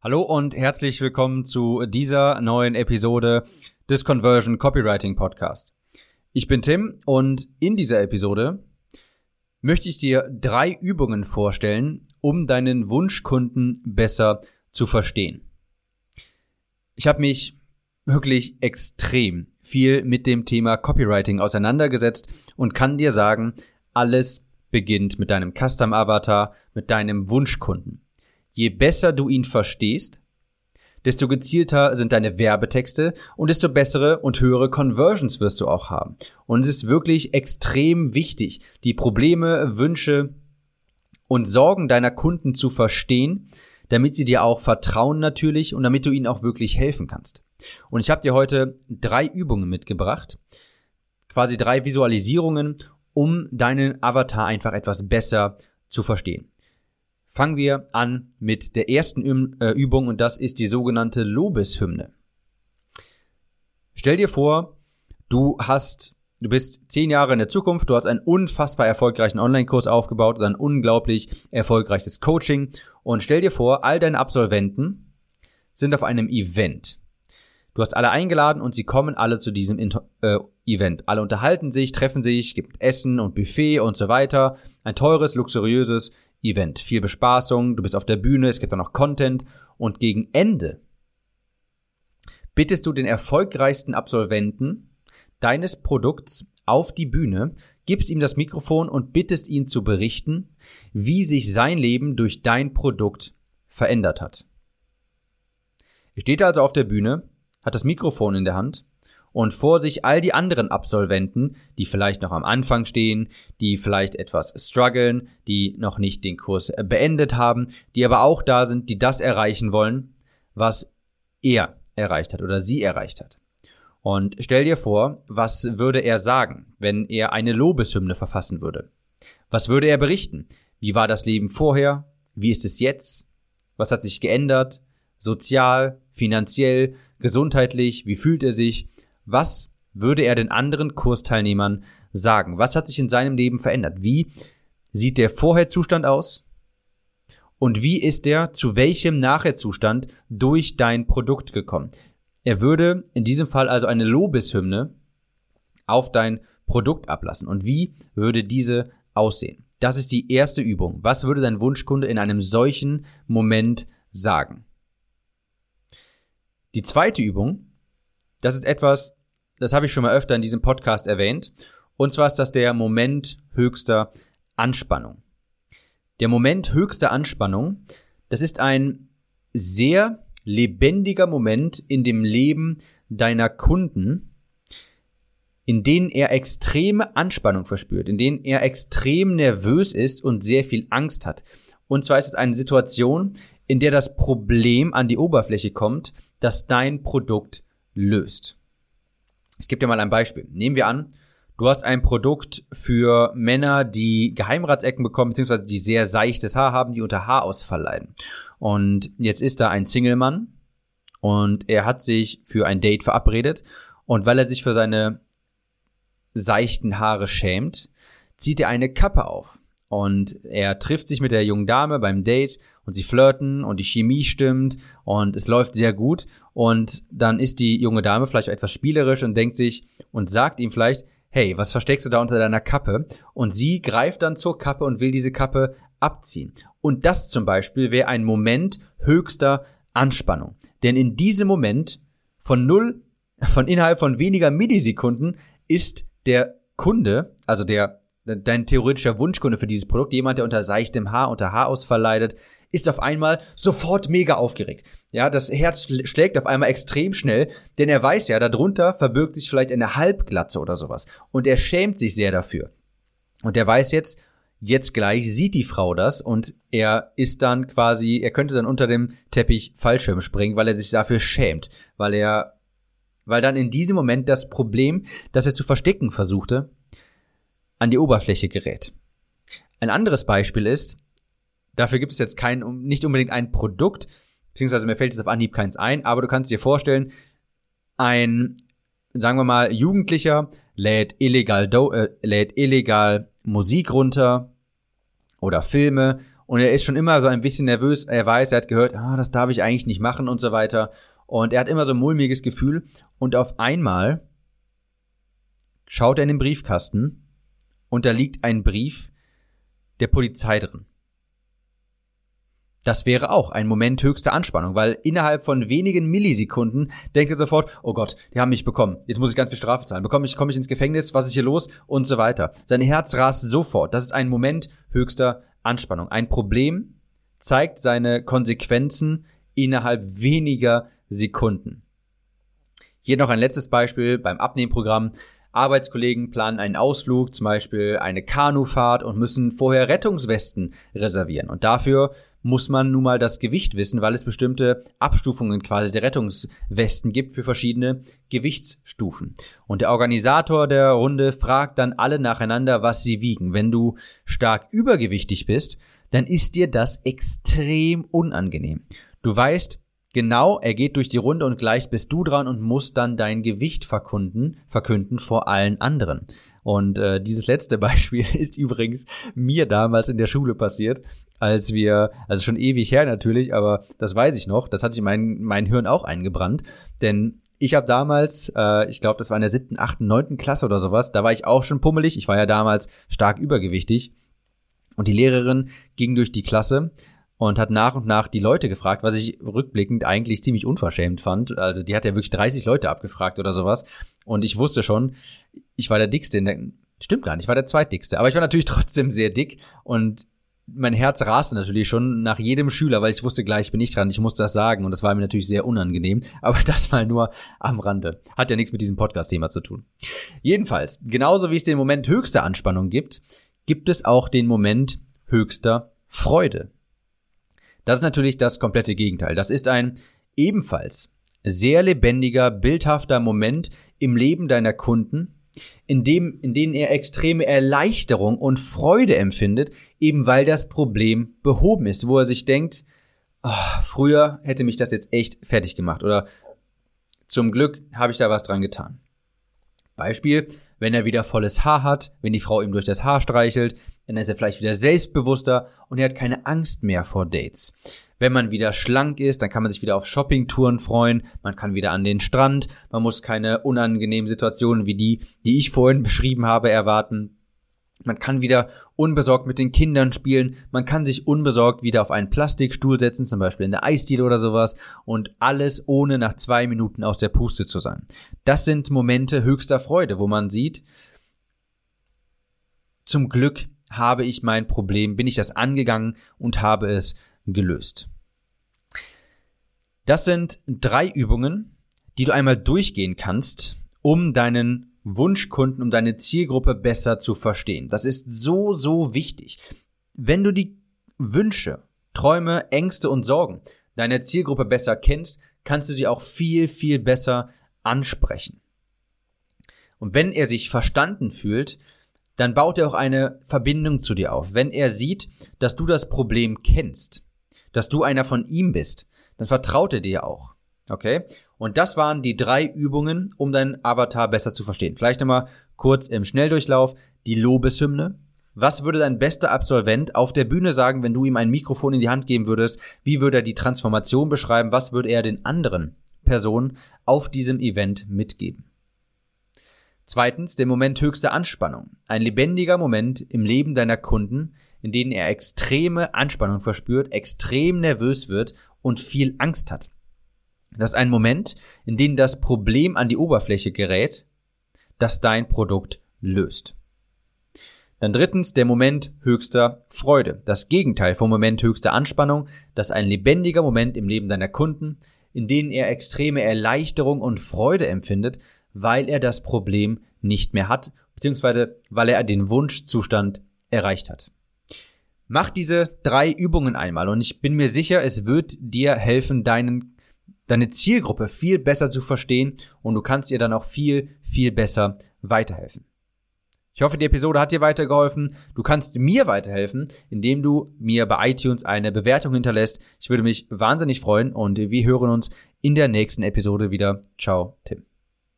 Hallo und herzlich willkommen zu dieser neuen Episode des Conversion Copywriting Podcast. Ich bin Tim und in dieser Episode möchte ich dir drei Übungen vorstellen, um deinen Wunschkunden besser zu verstehen. Ich habe mich wirklich extrem viel mit dem Thema Copywriting auseinandergesetzt und kann dir sagen, alles beginnt mit deinem Custom Avatar, mit deinem Wunschkunden. Je besser du ihn verstehst, desto gezielter sind deine Werbetexte und desto bessere und höhere Conversions wirst du auch haben. Und es ist wirklich extrem wichtig, die Probleme, Wünsche und Sorgen deiner Kunden zu verstehen, damit sie dir auch vertrauen natürlich und damit du ihnen auch wirklich helfen kannst. Und ich habe dir heute drei Übungen mitgebracht, quasi drei Visualisierungen, um deinen Avatar einfach etwas besser zu verstehen. Fangen wir an mit der ersten äh, Übung und das ist die sogenannte Lobeshymne. Stell dir vor, du hast, du bist zehn Jahre in der Zukunft, du hast einen unfassbar erfolgreichen Online-Kurs aufgebaut ein unglaublich erfolgreiches Coaching und stell dir vor, all deine Absolventen sind auf einem Event. Du hast alle eingeladen und sie kommen alle zu diesem äh, Event. Alle unterhalten sich, treffen sich, gibt Essen und Buffet und so weiter. Ein teures, luxuriöses Event. Viel Bespaßung, du bist auf der Bühne, es gibt auch noch Content und gegen Ende bittest du den erfolgreichsten Absolventen deines Produkts auf die Bühne, gibst ihm das Mikrofon und bittest ihn zu berichten, wie sich sein Leben durch dein Produkt verändert hat. Er steht also auf der Bühne, hat das Mikrofon in der Hand und vor sich all die anderen Absolventen, die vielleicht noch am Anfang stehen, die vielleicht etwas strugglen, die noch nicht den Kurs beendet haben, die aber auch da sind, die das erreichen wollen, was er erreicht hat oder sie erreicht hat. Und stell dir vor, was würde er sagen, wenn er eine Lobeshymne verfassen würde? Was würde er berichten? Wie war das Leben vorher? Wie ist es jetzt? Was hat sich geändert? Sozial, finanziell, gesundheitlich? Wie fühlt er sich? Was würde er den anderen Kursteilnehmern sagen? Was hat sich in seinem Leben verändert? Wie sieht der Vorherzustand aus? Und wie ist er zu welchem Nachherzustand durch dein Produkt gekommen? Er würde in diesem Fall also eine Lobeshymne auf dein Produkt ablassen. Und wie würde diese aussehen? Das ist die erste Übung. Was würde dein Wunschkunde in einem solchen Moment sagen? Die zweite Übung, das ist etwas, das habe ich schon mal öfter in diesem Podcast erwähnt. Und zwar ist das der Moment höchster Anspannung. Der Moment höchster Anspannung, das ist ein sehr lebendiger Moment in dem Leben deiner Kunden, in denen er extreme Anspannung verspürt, in denen er extrem nervös ist und sehr viel Angst hat. Und zwar ist es eine Situation, in der das Problem an die Oberfläche kommt, das dein Produkt löst. Ich gebe dir mal ein Beispiel. Nehmen wir an, du hast ein Produkt für Männer, die Geheimratsecken bekommen, beziehungsweise die sehr seichtes Haar haben, die unter Haarausfall leiden. Und jetzt ist da ein Single-Mann und er hat sich für ein Date verabredet und weil er sich für seine seichten Haare schämt, zieht er eine Kappe auf. Und er trifft sich mit der jungen Dame beim Date und sie flirten und die Chemie stimmt und es läuft sehr gut. Und dann ist die junge Dame vielleicht etwas spielerisch und denkt sich und sagt ihm vielleicht, hey, was versteckst du da unter deiner Kappe? Und sie greift dann zur Kappe und will diese Kappe abziehen. Und das zum Beispiel wäre ein Moment höchster Anspannung. Denn in diesem Moment von null, von innerhalb von weniger Millisekunden ist der Kunde, also der dein theoretischer Wunschkunde für dieses Produkt, jemand, der unter seichtem Haar, unter Haarausfall leidet, ist auf einmal sofort mega aufgeregt. Ja, das Herz schlägt auf einmal extrem schnell, denn er weiß ja, darunter verbirgt sich vielleicht eine Halbglatze oder sowas. Und er schämt sich sehr dafür. Und er weiß jetzt, jetzt gleich sieht die Frau das und er ist dann quasi, er könnte dann unter dem Teppich Fallschirm springen, weil er sich dafür schämt, weil er, weil dann in diesem Moment das Problem, das er zu verstecken versuchte, an die Oberfläche gerät. Ein anderes Beispiel ist, dafür gibt es jetzt kein, nicht unbedingt ein Produkt, beziehungsweise mir fällt jetzt auf Anhieb keins ein, aber du kannst dir vorstellen, ein, sagen wir mal, Jugendlicher lädt illegal, äh, lädt illegal Musik runter oder Filme und er ist schon immer so ein bisschen nervös. Er weiß, er hat gehört, ah, das darf ich eigentlich nicht machen und so weiter. Und er hat immer so ein mulmiges Gefühl. Und auf einmal schaut er in den Briefkasten und da liegt ein Brief der Polizei drin. Das wäre auch ein Moment höchster Anspannung, weil innerhalb von wenigen Millisekunden denkt er sofort, oh Gott, die haben mich bekommen. Jetzt muss ich ganz viel Strafe zahlen. Bekomme ich, komme ich ins Gefängnis? Was ist hier los? Und so weiter. Sein Herz rast sofort. Das ist ein Moment höchster Anspannung. Ein Problem zeigt seine Konsequenzen innerhalb weniger Sekunden. Hier noch ein letztes Beispiel beim Abnehmprogramm. Arbeitskollegen planen einen Ausflug, zum Beispiel eine Kanufahrt und müssen vorher Rettungswesten reservieren. Und dafür muss man nun mal das Gewicht wissen, weil es bestimmte Abstufungen quasi der Rettungswesten gibt für verschiedene Gewichtsstufen. Und der Organisator der Runde fragt dann alle nacheinander, was sie wiegen. Wenn du stark übergewichtig bist, dann ist dir das extrem unangenehm. Du weißt, Genau, er geht durch die Runde und gleich bist du dran und musst dann dein Gewicht verkünden, verkünden vor allen anderen. Und äh, dieses letzte Beispiel ist übrigens mir damals in der Schule passiert, als wir, also schon ewig her natürlich, aber das weiß ich noch, das hat sich mein, mein Hirn auch eingebrannt, denn ich habe damals, äh, ich glaube, das war in der siebten, achten, neunten Klasse oder sowas, da war ich auch schon pummelig, ich war ja damals stark übergewichtig und die Lehrerin ging durch die Klasse und hat nach und nach die Leute gefragt, was ich rückblickend eigentlich ziemlich unverschämt fand. Also die hat ja wirklich 30 Leute abgefragt oder sowas. Und ich wusste schon, ich war der Dickste in der, stimmt gar nicht, ich war der Zweitdickste. Aber ich war natürlich trotzdem sehr dick und mein Herz raste natürlich schon nach jedem Schüler, weil ich wusste gleich, bin ich dran, ich muss das sagen und das war mir natürlich sehr unangenehm, aber das mal nur am Rande. Hat ja nichts mit diesem Podcast-Thema zu tun. Jedenfalls, genauso wie es den Moment höchster Anspannung gibt, gibt es auch den Moment höchster Freude. Das ist natürlich das komplette Gegenteil. Das ist ein ebenfalls sehr lebendiger, bildhafter Moment im Leben deiner Kunden, in, dem, in denen er extreme Erleichterung und Freude empfindet, eben weil das Problem behoben ist, wo er sich denkt, oh, früher hätte mich das jetzt echt fertig gemacht oder zum Glück habe ich da was dran getan. Beispiel, wenn er wieder volles Haar hat, wenn die Frau ihm durch das Haar streichelt, dann ist er vielleicht wieder selbstbewusster und er hat keine Angst mehr vor Dates. Wenn man wieder schlank ist, dann kann man sich wieder auf Shoppingtouren freuen, man kann wieder an den Strand, man muss keine unangenehmen Situationen wie die, die ich vorhin beschrieben habe, erwarten. Man kann wieder unbesorgt mit den Kindern spielen, man kann sich unbesorgt wieder auf einen Plastikstuhl setzen, zum Beispiel in der Eisdiele oder sowas, und alles ohne nach zwei Minuten aus der Puste zu sein. Das sind Momente höchster Freude, wo man sieht, zum Glück habe ich mein Problem, bin ich das angegangen und habe es gelöst. Das sind drei Übungen, die du einmal durchgehen kannst, um deinen Wunschkunden, um deine Zielgruppe besser zu verstehen. Das ist so, so wichtig. Wenn du die Wünsche, Träume, Ängste und Sorgen deiner Zielgruppe besser kennst, kannst du sie auch viel, viel besser ansprechen. Und wenn er sich verstanden fühlt, dann baut er auch eine Verbindung zu dir auf. Wenn er sieht, dass du das Problem kennst, dass du einer von ihm bist, dann vertraut er dir auch. Okay? Und das waren die drei Übungen, um deinen Avatar besser zu verstehen. Vielleicht nochmal kurz im Schnelldurchlauf die Lobeshymne. Was würde dein bester Absolvent auf der Bühne sagen, wenn du ihm ein Mikrofon in die Hand geben würdest? Wie würde er die Transformation beschreiben? Was würde er den anderen Personen auf diesem Event mitgeben? Zweitens, der Moment höchster Anspannung. Ein lebendiger Moment im Leben deiner Kunden, in denen er extreme Anspannung verspürt, extrem nervös wird und viel Angst hat. Das ist ein Moment, in dem das Problem an die Oberfläche gerät, das dein Produkt löst. Dann drittens der Moment höchster Freude. Das Gegenteil vom Moment höchster Anspannung, das ist ein lebendiger Moment im Leben deiner Kunden, in denen er extreme Erleichterung und Freude empfindet, weil er das Problem nicht mehr hat, beziehungsweise weil er den Wunschzustand erreicht hat. Mach diese drei Übungen einmal und ich bin mir sicher, es wird dir helfen, deinen, deine Zielgruppe viel besser zu verstehen und du kannst ihr dann auch viel, viel besser weiterhelfen. Ich hoffe, die Episode hat dir weitergeholfen. Du kannst mir weiterhelfen, indem du mir bei iTunes eine Bewertung hinterlässt. Ich würde mich wahnsinnig freuen und wir hören uns in der nächsten Episode wieder. Ciao, Tim.